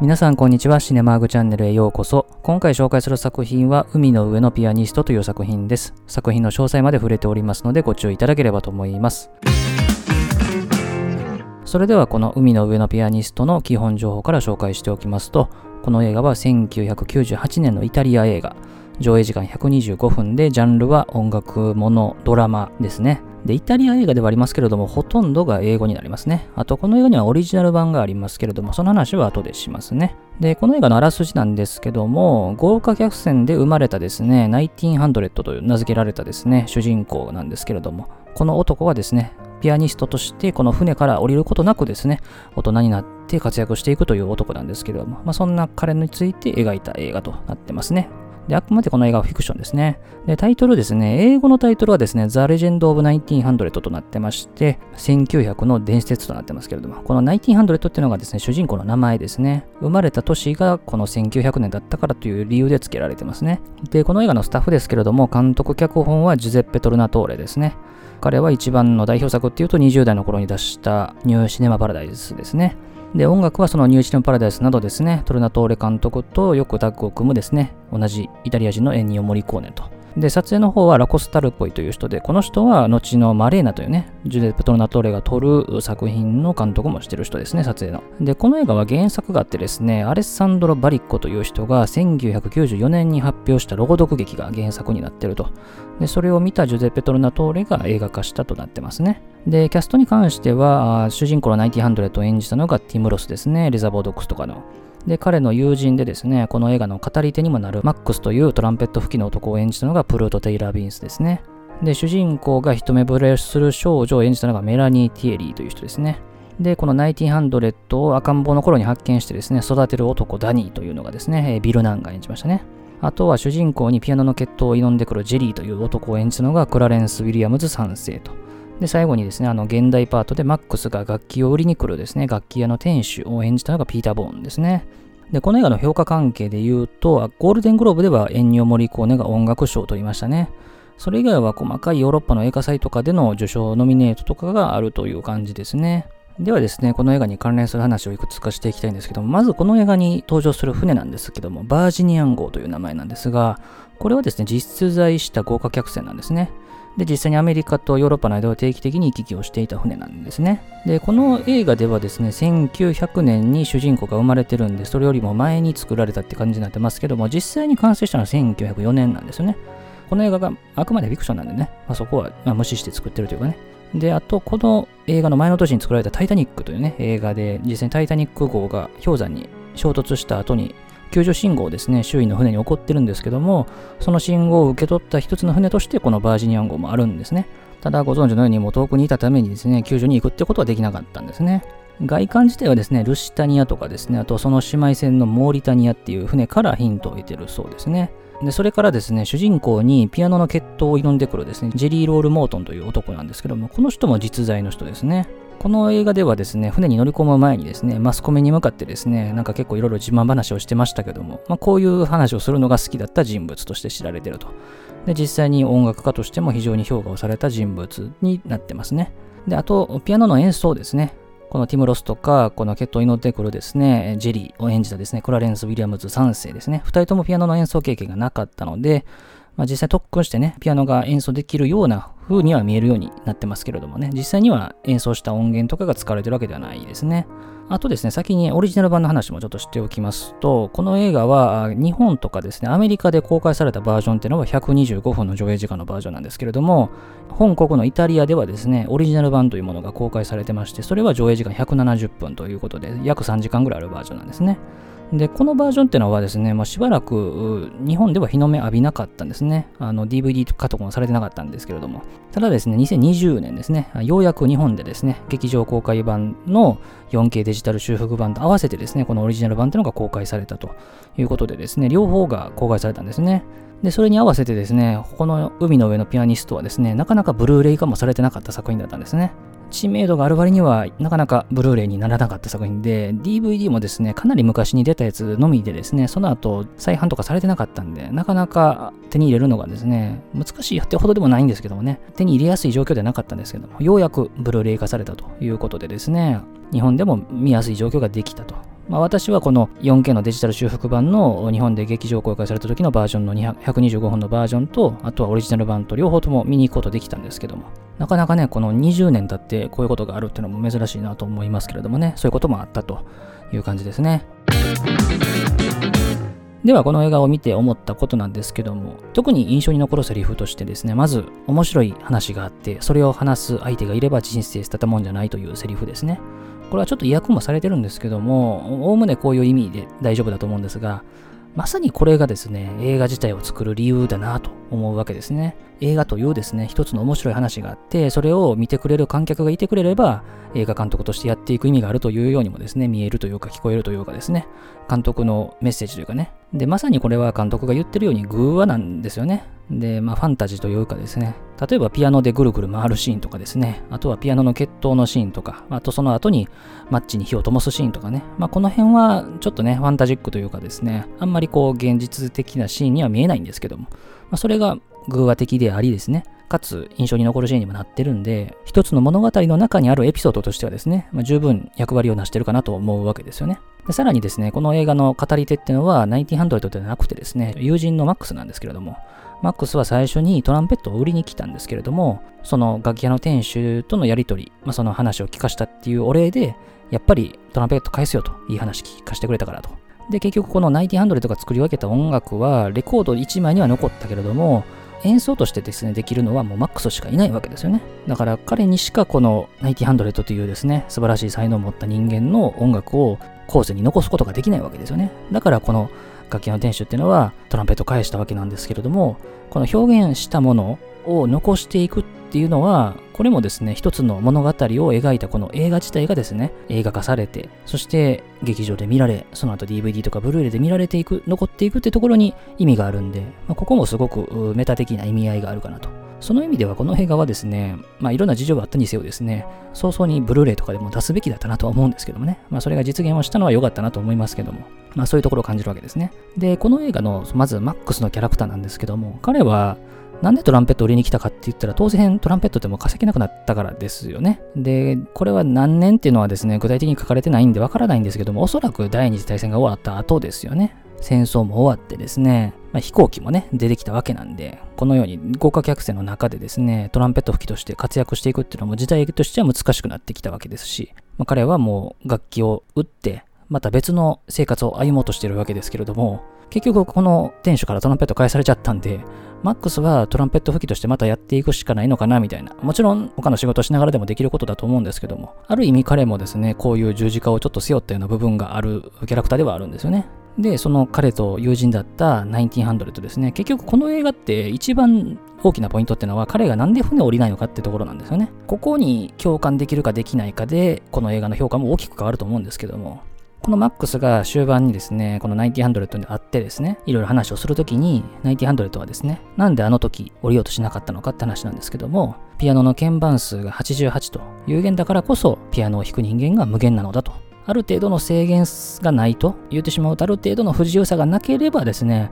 皆さんこんにちは。シネマーグチャンネルへようこそ。今回紹介する作品は海の上のピアニストという作品です。作品の詳細まで触れておりますのでご注意いただければと思います。それではこの海の上のピアニストの基本情報から紹介しておきますと、この映画は1998年のイタリア映画。上映時間125分で、ジャンルは音楽もの、ドラマですね。で、イタリア映画ではありますけれども、ほとんどが英語になりますね。あと、この映画にはオリジナル版がありますけれども、その話は後でしますね。で、この映画のあらすじなんですけども、豪華客船で生まれたですね、1900という名付けられたですね、主人公なんですけれども、この男はですね、ピアニストとしてこの船から降りることなくですね、大人になって活躍していくという男なんですけれども、まあ、そんな彼について描いた映画となってますね。で、あくまでこの映画はフィクションですね。で、タイトルですね、英語のタイトルはですね、The Legend of 1900となってまして、1900の伝説となってますけれども、この1900っていうのがですね、主人公の名前ですね。生まれた年がこの1900年だったからという理由で付けられてますね。で、この映画のスタッフですけれども、監督脚本はジュゼッペ・トルナトーレですね。彼は一番の代表作っていうと20代の頃に出したニューシネマ・パラダイスですね。で、音楽はそのニューシルン・パラダイスなどですね、トルナトーレ監督とよくタッグを組むですね、同じイタリア人のエンニオ・モリコーネと。で、撮影の方はラコスタルっぽいという人で、この人は後のマレーナというね、ジュデ・ペトロナトーレが撮る作品の監督もしてる人ですね、撮影の。で、この映画は原作があってですね、アレッサンドロ・バリッコという人が1994年に発表した朗読劇が原作になってると。で、それを見たジュゼッペ・トルナトーレが映画化したとなってますね。で、キャストに関しては、主人公のナインティーンハンドレッドを演じたのがティム・ロスですね、レザボア・ドッグスとかの。で、彼の友人でですね、この映画の語り手にもなるマックスというトランペット吹きの男を演じたのがプルイット・テイラー・ヴィンスですね。で、主人公が一目惚れする少女を演じたのがメラニー・ティエリーという人ですね。で、このナインティーンハンドレッドを赤ん坊の頃に発見してですね、育てる男ダニーというのがですね、ビル・ナンが演じましたね。あとは主人公にピアノの決闘を挑んでくるジェリーという男を演じたのがクラレンス・ウィリアムズ3世と。で、最後にですね、あの、現代パートでマックスが楽器を売りに来るですね、楽器屋の店主を演じたのがピーター・ボーンですね。で、この映画の評価関係で言うと、ゴールデングローブではエンニオ・モリコーネが音楽賞を取りましたね。それ以外は細かいヨーロッパの映画祭とかでの受賞ノミネートとかがあるという感じですね。ではですね、この映画に関連する話をいくつかしていきたいんですけども、まずこの映画に登場する船なんですけども、バージニアン号という名前なんですが、これはですね、実在した豪華客船なんですね。で、実際にアメリカとヨーロッパの間を定期的に行き来をしていた船なんですね。で、この映画ではですね、1900年に主人公が生まれてるんで、それよりも前に作られたって感じになってますけども、実際に完成したのは1904年なんですよね。この映画があくまでフィクションなんでね、まあ、そこは、ま無視して作ってるというかね。で、あと、この映画の前の年に作られたタイタニックというね、映画で、実際にタイタニック号が氷山に衝突した後に救助信号ですね、周囲の船に起こってるんですけども、その信号を受け取った一つの船として、このバージニアン号もあるんですね。ただ、ご存知のように、もう遠くにいたためにですね、救助に行くってことはできなかったんですね。外観自体はですね、ルシタニアとかですね、あとその姉妹船のモーリタニアっていう船からヒントを得てるそうですね。で、それからですね、主人公にピアノの決闘を挑んでくるですね、ジェリー・ロール・モートンという男なんですけども、この人も実在の人ですね。この映画ではですね、船に乗り込む前にですね、マスコミに向かってですね、なんか結構いろいろ自慢話をしてましたけども、まあ、こういう話をするのが好きだった人物として知られてると。で、実際に音楽家としても非常に評価をされた人物になってますね。で、あと、ピアノの演奏ですね。このティム・ロスとか、この決闘に乗ってくるですね、ジェリーを演じたですね、クラレンス・ウィリアムズ3世ですね。2人ともピアノの演奏経験がなかったので、まあ、実際特訓してね、ピアノが演奏できるような風には見えるようになってますけれどもね、実際には演奏した音源とかが使われてるわけではないですね。あとですね、先にオリジナル版の話もちょっと知っておきますと、この映画は日本とかですね、アメリカで公開されたバージョンっていうのは125分の上映時間のバージョンなんですけれども、本国のイタリアではですね、オリジナル版というものが公開されてまして、それは上映時間170分ということで、約3時間ぐらいあるバージョンなんですね。で、このバージョンっていうのはですね、まあ、しばらく日本では日の目浴びなかったんですね。あの DVD 化とかもされてなかったんですけれども。ただですね、2020年ですね、ようやく日本でですね、劇場公開版の 4K デジタル修復版と合わせてですね、このオリジナル版っていうのが公開されたということでですね、両方が公開されたんですね。で、それに合わせてですね、この海の上のピアニストはですね、なかなかブルーレイ化もされてなかった作品だったんですね。知名度がある割にはなかなかブルーレイにならなかった作品で、DVD もですね、かなり昔に出たやつのみでですね、その後再販とかされてなかったんで、なかなか手に入れるのがですね、難しいってほどでもないんですけどもね、手に入れやすい状況ではなかったんですけども、ようやくブルーレイ化されたということでですね、日本でも見やすい状況ができたとまあ、私はこの 4K のデジタル修復版の日本で劇場公開された時のバージョンの125本のバージョンと、あとはオリジナル版と両方とも見に行くことできたんですけども、なかなかね、この20年経ってこういうことがあるっていうのも珍しいなと思いますけれどもね、そういうこともあったという感じですね。ではこの映画を見て思ったことなんですけども特に印象に残るセリフとしてですねまず面白い話があってそれを話す相手がいれば人生捨てたもんじゃないというセリフですねこれはちょっと意訳もされてるんですけどもおおむねこういう意味で大丈夫だと思うんですがまさにこれがですね、映画自体を作る理由だなと思うわけですね。映画というですね、一つの面白い話があって、それを見てくれる観客がいてくれれば、映画監督としてやっていく意味があるというようにもですね、見えるというか聞こえるというかですね、監督のメッセージというかね。で、まさにこれは監督が言ってるように偶話なんですよね。で、まあファンタジーというかですね、例えばピアノでぐるぐる回るシーンとかですね、あとはピアノの決闘のシーンとか、あとその後にマッチに火を灯すシーンとかね、まあこの辺はちょっとね、ファンタジックというかですね、あんまりこう現実的なシーンには見えないんですけども、まあそれが偶話的でありですね、かつ印象に残るシーンにもなってるんで、一つの物語の中にあるエピソードとしてはですね、まあ、十分役割を成してるかなと思うわけですよね。でさらにですね、この映画の語り手っていうのは、1900ではなくてですね、友人のマックスなんですけれども、マックスは最初にトランペットを売りに来たんですけれども、その楽器屋の店主とのやりとり、まあ、その話を聞かしたっていうお礼で、やっぱりトランペット返すよと、いい話聞かせてくれたからと。で、結局この1900とか作り分けた音楽は、レコード1枚には残ったけれども、演奏としてですね、できるのはもうマックスしかいないわけですよね。だから彼にしかこのナイキハンドレッドというですね、素晴らしい才能を持った人間の音楽を後世に残すことができないわけですよね。だからこの楽器の店主っていうのはトランペットを返したわけなんですけれども、この表現したものを残していくっていうのは、これもですね、一つの物語を描いたこの映画自体がですね、映画化されて、そして劇場で見られ、その後 DVD とかブルーレイで見られていく、残っていくってところに意味があるんで、まあ、ここもすごくメタ的な意味合いがあるかなと。その意味ではこの映画はですね、まあいろんな事情があったにせよですね、早々にブルーレイとかでも出すべきだったなとは思うんですけどもね、まあそれが実現をしたのは良かったなと思いますけども、まあそういうところを感じるわけですね。で、この映画のまずマックスのキャラクターなんですけども、彼はなんでトランペット売りに来たかって言ったら、当然トランペットっても稼げなくなったからですよね。で、これは何年っていうのはですね、具体的に書かれてないんでわからないんですけども、おそらく第二次大戦が終わった後ですよね。戦争も終わってですね、まあ、飛行機もね、出てきたわけなんで、このように豪華客船の中でですね、トランペット吹きとして活躍していくっていうのも時代としては難しくなってきたわけですし、まあ、彼はもう楽器を打って、また別の生活を歩もうとしてるわけですけれども、結局この店主からトランペット返されちゃったんで、マックスはトランペット吹きとしてまたやっていくしかないのかなみたいな。もちろん他の仕事をしながらでもできることだと思うんですけども、ある意味彼もですね、こういう十字架をちょっと背負ったような部分があるキャラクターではあるんですよね。で、その彼と友人だった1900ですね、結局この映画って一番大きなポイントってのは彼がなんで船を降りないのかってところなんですよね。ここに共感できるかできないかで、この映画の評価も大きく変わると思うんですけども、このマックスが終盤にですね、この1900に会ってですね、いろいろ話をするときに、1900はですね、なんであの時降りようとしなかったのかって話なんですけども、ピアノの鍵盤数が88と有限だからこそ、ピアノを弾く人間が無限なのだと。ある程度の制限がないと言ってしまうと、ある程度の不自由さがなければですね、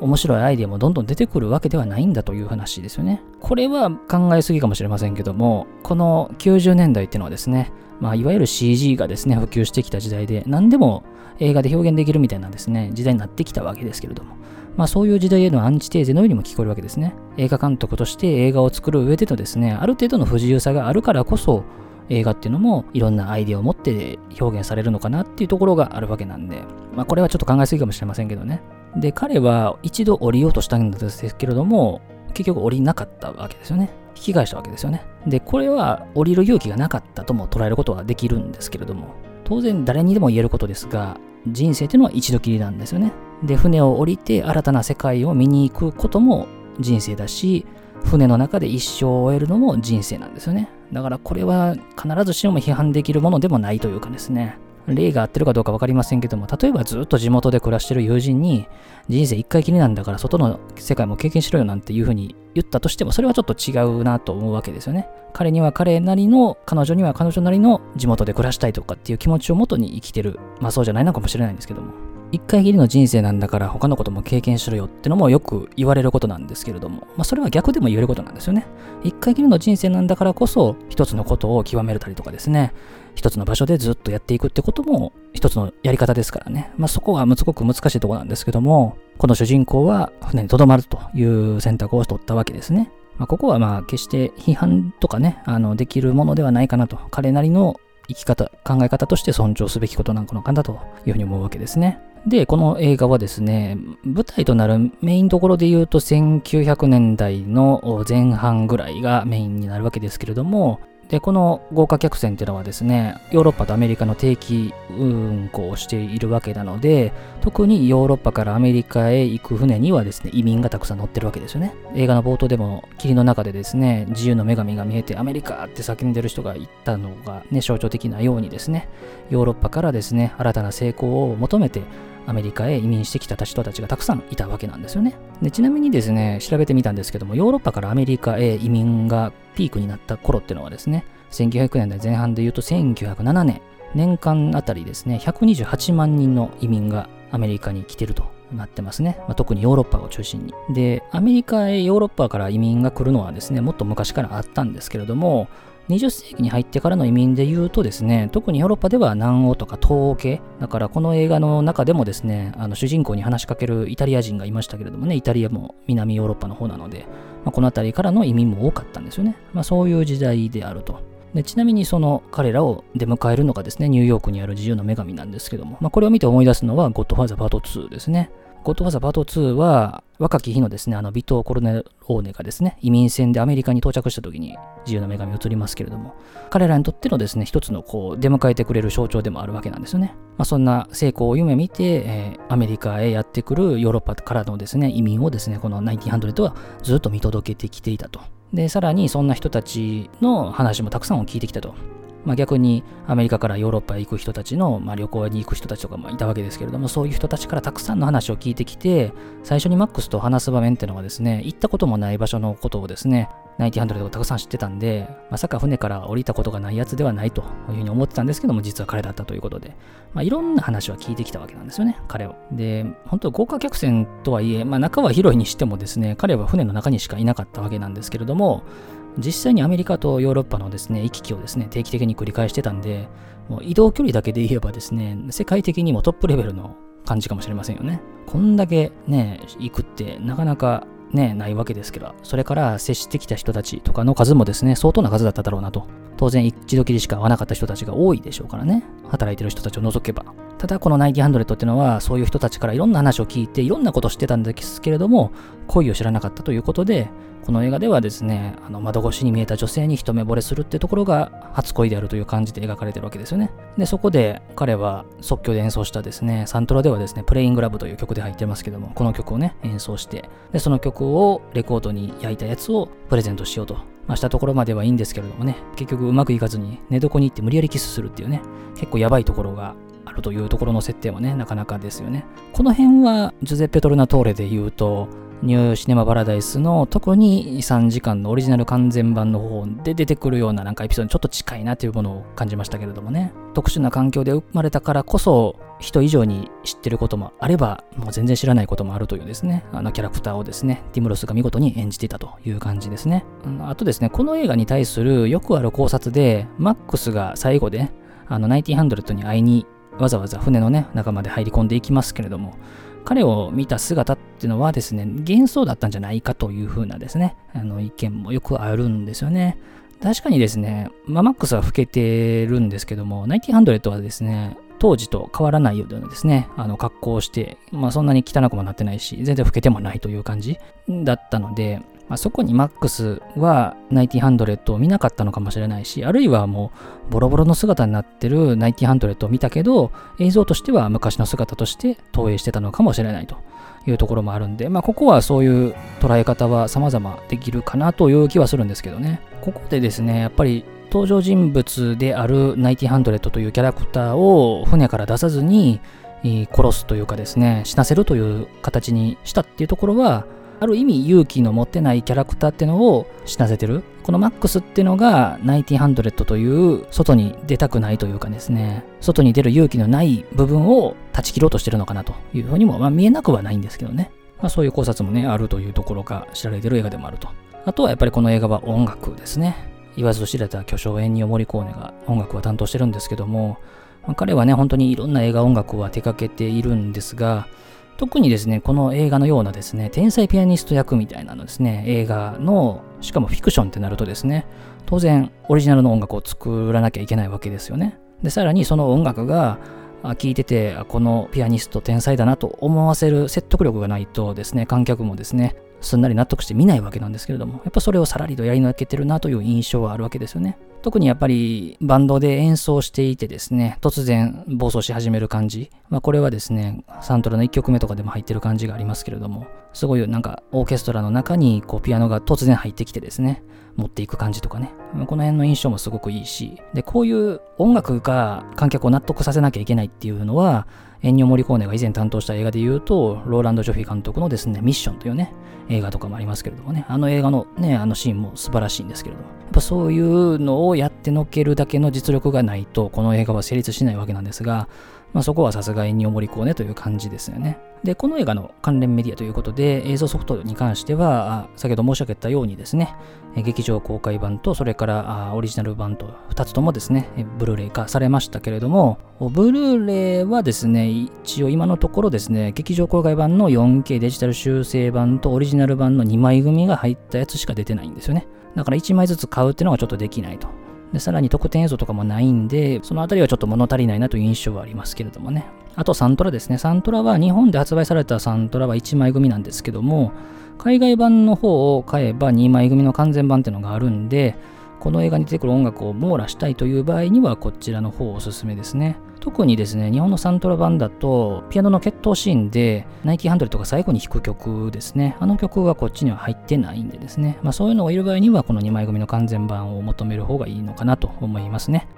面白いアイデアもどんどん出てくるわけではないんだという話ですよね。これは考えすぎかもしれませんけども、この90年代っていうのはですね、まあ、いわゆる CG がですね、普及してきた時代で、何でも映画で表現できるみたいなですね、時代になってきたわけですけれども、まあそういう時代へのアンチテーゼのようにも聞こえるわけですね。映画監督として映画を作る上でのですね、ある程度の不自由さがあるからこそ、映画っていうのもいろんなアイデアを持って表現されるのかなっていうところがあるわけなんで、まあこれはちょっと考えすぎかもしれませんけどね。で、彼は一度降りようとしたんですけれども、結局降りなかったわけですよね。引き返したわけですよね。で、これは降りる勇気がなかったとも捉えることはできるんですけれども、当然誰にでも言えることですが、人生というのは一度きりなんですよね。で、船を降りて新たな世界を見に行くことも人生だし、船の中で一生を終えるのも人生なんですよね。だからこれは必ずしも批判できるものでもないというかですね。例が合ってるかどうか分かりませんけども、例えばずっと地元で暮らしてる友人に、人生一回きりなんだから外の世界も経験しろよなんていうふうに言ったとしても、それはちょっと違うなと思うわけですよね。彼には彼なりの、彼女には彼女なりの地元で暮らしたいとかっていう気持ちをもとに生きてる。まあそうじゃないのかもしれないんですけども。一回きりの人生なんだから他のことも経験しろよってのもよく言われることなんですけれども、まあそれは逆でも言えることなんですよね。一回きりの人生なんだからこそ一つのことを極めるたりとかですね、一つの場所でずっとやっていくってことも一つのやり方ですからね。まあそこはすごく難しいところなんですけども、この主人公は船に留まるという選択を取ったわけですね。まあ、ここはまあ決して批判とかね、あのできるものではないかなと、彼なりの生き方、考え方として尊重すべきことなのかなというふうに思うわけですね。で、この映画はですね、舞台となるメインところで言うと1900年代の前半ぐらいがメインになるわけですけれども、で、この豪華客船っていうのはですね、ヨーロッパとアメリカの定期運航をしているわけなので、特にヨーロッパからアメリカへ行く船にはですね、移民がたくさん乗ってるわけですよね。映画の冒頭でも霧の中でですね、自由の女神が見えてアメリカって叫んでる人がいたのがね、象徴的なようにですね、ヨーロッパからですね、新たな成功を求めてアメリカへ移民してきた人たちがたくさんいたわけなんですよね。でちなみにですね、調べてみたんですけども、ヨーロッパからアメリカへ移民がピークになった頃っていうのはですね、1900年代前半で言うと1907年、年間あたりですね、128万人の移民がアメリカに来てるとなってますね。まあ、特にヨーロッパを中心に。で、アメリカへヨーロッパから移民が来るのはですね、もっと昔からあったんですけれども、20世紀に入ってからの移民で言うとですね、特にヨーロッパでは南欧とか東欧系、だからこの映画の中でもですね、あの主人公に話しかけるイタリア人がいましたけれどもね、イタリアも南ヨーロッパの方なので、まあ、この辺りからの移民も多かったんですよね。まあ、そういう時代であると。でちなみにその彼らを出迎えるのがですね、ニューヨークにある自由の女神なんですけども、まあ、これを見て思い出すのはゴッドファーザーパート2ですね。ゴッドファザーパート2は、若き日のですね、あの、ビトー・コルネローネがですね、移民船でアメリカに到着した時に自由な女神を映りますけれども、彼らにとってのですね、一つのこう、出迎えてくれる象徴でもあるわけなんですよね。まあ、そんな成功を夢見て、えー、アメリカへやってくるヨーロッパからのですね、移民をですね、この1900はずっと見届けてきていたと。で、さらにそんな人たちの話もたくさんを聞いてきたと。まあ、逆にアメリカからヨーロッパへ行く人たちの、まあ、旅行に行く人たちとかもいたわけですけれども、そういう人たちからたくさんの話を聞いてきて、最初にマックスと話す場面っていうのはですね、行ったこともない場所のことをですね、ナイティハンドルをたくさん知ってたんで、まさか船から降りたことがないやつではないというふうに思ってたんですけども、実は彼だったということで、まあ、いろんな話は聞いてきたわけなんですよね、彼を。で、本当豪華客船とはいえ、まあ、中は広いにしてもですね、彼は船の中にしかいなかったわけなんですけれども、実際にアメリカとヨーロッパのですね、行き来をですね、定期的に繰り返してたんで、もう移動距離だけで言えばですね、世界的にもトップレベルの感じかもしれませんよね。こんだけね、行くってなかなかね、ないわけですけど、それから接してきた人たちとかの数もですね、相当な数だっただろうなと。当然一度きりしか会わなかった人たちが多いでしょうからね。働いてる人たちを除けば。ただこのナイティハンドレットっていうのは、そういう人たちからいろんな話を聞いて、いろんなことを知ってたんですけれども、恋を知らなかったということで、この映画ではですね、あの窓越しに見えた女性に一目惚れするってところが初恋であるという感じで描かれてるわけですよね。で、そこで彼は即興で演奏したですね、サントラではですね、プレイングラブという曲で入ってますけども、この曲をね、演奏して、で、その曲をレコードに焼いたやつをプレゼントしようと。まあ、したところまではいいんですけれどもね、結局うまくいかずに寝床に行って無理やりキスするっていうね、結構やばいところがるというところの設定はね、なかなかですよね。この辺は、ジュゼッペ・トルナトーレで言うと、ニューシネマ・パラダイスの特に3時間のオリジナル完全版の方で出てくるようななんかエピソードにちょっと近いなというものを感じましたけれどもね。特殊な環境で生まれたからこそ人以上に知ってることもあればもう全然知らないこともあるというですね、あのキャラクターをですね、ティムロスが見事に演じていたという感じですね。あとですね、この映画に対するよくある考察で、マックスが最後であのナイティハンドレットに会いにわざわざ船のね、中まで入り込んでいきますけれども、彼を見た姿っていうのはですね、幻想だったんじゃないかという風なですね、あの意見もよくあるんですよね。確かにですね、まあ、マックスは老けてるんですけども、ナイティハンドレットはですね、当時と変わらないようなですね、あの格好をして、まあそんなに汚くもなってないし、全然老けてもないという感じだったので、まあ、そこにマックスはナイティハンドレットを見なかったのかもしれないし、あるいはもうボロボロの姿になってるナイティハンドレットを見たけど、映像としては昔の姿として投影してたのかもしれないというところもあるんで、まあ、ここはそういう捉え方は様々できるかなという気はするんですけどね。ここでですね、やっぱり登場人物であるナイティハンドレットというキャラクターを船から出さずに殺すというかですね、死なせるという形にしたっていうところは、ある意味勇気の持ってないキャラクターってのを死なせてる。このマックスってのが1900という外に出たくないというかですね、外に出る勇気のない部分を断ち切ろうとしてるのかなというふうにも、まあ、見えなくはないんですけどね。まあ、そういう考察もね、あるというところが知られてる映画でもあると。あとはやっぱりこの映画は音楽ですね。言わず知れた巨匠エンニオ・モリコーネが音楽を担当してるんですけども、まあ、彼はね、本当にいろんな映画音楽は手掛けているんですが、特にですね、この映画のようなですね、天才ピアニスト役みたいなのですね、映画の、しかもフィクションってなるとですね、当然オリジナルの音楽を作らなきゃいけないわけですよね。で、さらにその音楽が、聴いてて、このピアニスト天才だなと思わせる説得力がないとですね、観客もですね、すんなり納得して見ないわけなんですけれども、やっぱそれをさらりとやり抜けてるなという印象はあるわけですよね。特にやっぱりバンドで演奏していてですね、突然暴走し始める感じ。まあこれはですね、サントラの1曲目とかでも入ってる感じがありますけれども、すごいなんかオーケストラの中にこうピアノが突然入ってきてですね、持っていく感じとかね、この辺の印象もすごくいいし、で、こういう音楽が観客を納得させなきゃいけないっていうのは、エンニオ・モリコーネが以前担当した映画で言うと、ローランド・ジョフィ監督のですね、ミッションというね、映画とかもありますけれどもね、あの映画のね、あのシーンも素晴らしいんですけれども、やっぱそういうのをやってのけるだけの実力がないと、この映画は成立しないわけなんですが、まあ、そこはさすがエンニオ・モリコーネという感じですよね。で、この映画の関連メディアということで、映像ソフトに関しては、先ほど申し上げたようにですね、劇場公開版と、それからオリジナル版と、2つともですね、ブルーレイ化されましたけれども、ブルーレイはですね、一応今のところですね、劇場公開版の 4K デジタル修正版とオリジナル版の2枚組が入ったやつしか出てないんですよね。だから1枚ずつ買うっていうのがちょっとできないと。で、さらに特典映像とかもないんで、そのあたりはちょっと物足りないなという印象はありますけれどもね。あとサントラですね。サントラは日本で発売されたサントラは1枚組なんですけども、海外版の方を買えば2枚組の完全版っていうのがあるんで、この映画に出てくる音楽を網羅したいという場合にはこちらの方おすすめですね。特にですね、日本のサントラ版だと、ピアノの決闘シーンで、ナイキハンドルとか最後に弾く曲ですね。あの曲はこっちには入ってないんでですね。まあそういうのがいる場合には、この2枚組の完全版を求める方がいいのかなと思いますね。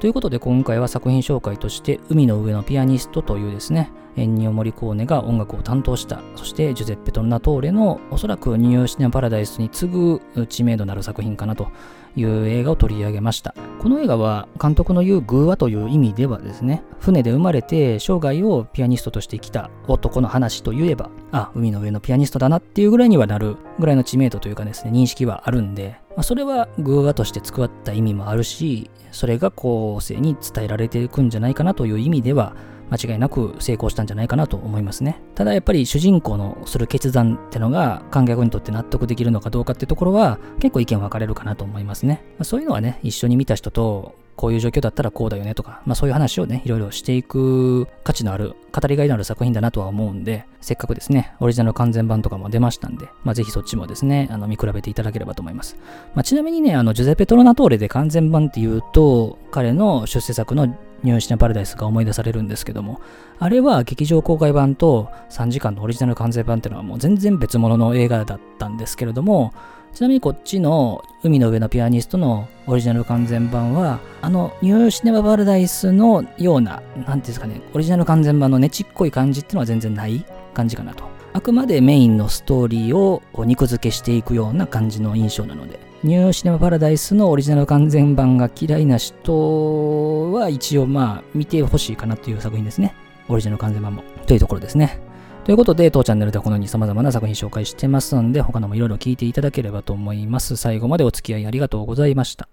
ということで今回は作品紹介として海の上のピアニストというですね、エンニオ・モリコーネが音楽を担当した、そしてジュゼッペ・トルナトーレのおそらくニューシネ・パラダイスに次ぐ知名度のある作品かなという映画を取り上げました。この映画は監督の言う偶話という意味ではですね、船で生まれて生涯をピアニストとして生きた男の話といえば、あ、海の上のピアニストだなっていうぐらいにはなるぐらいの知名度というかですね、認識はあるんで、まあ、それは偶話として作った意味もあるし、それが後世に伝えられていくんじゃないかなという意味では、間違いなく成功したんじゃないかなと思いますね。ただやっぱり主人公のする決断ってのが観客にとって納得できるのかどうかってところは結構意見分かれるかなと思いますね。まあ、そういうのはね、一緒に見た人とこういう状況だったらこうだよねとか、まあそういう話をね、いろいろしていく価値のある、語りがいのある作品だなとは思うんで、せっかくですね、オリジナル完全版とかも出ましたんで、まあぜひそっちもですね、あの見比べていただければと思います。まあちなみにね、あの、ジュゼペ・トロナトーレで完全版っていうと、彼の出世作のニューシネパラダイスが思い出されるんですけども、あれは劇場公開版と3時間のオリジナル完全版っていうのはもう全然別物の映画だったんですけれども、ちなみにこっちの海の上のピアニストのオリジナル完全版は、あのニューシネマパラダイスのような、なんていうんですかね、オリジナル完全版のねちっこい感じっていうのは全然ない感じかなと。あくまでメインのストーリーを肉付けしていくような感じの印象なので、ニューシネマパラダイスのオリジナル完全版が嫌いな人は一応まあ見てほしいかなという作品ですね。オリジナル完全版も。というところですね。ということで、当チャンネルではこのように様々な作品紹介してますので、他のもいろいろ聞いていただければと思います。最後までお付き合いありがとうございました。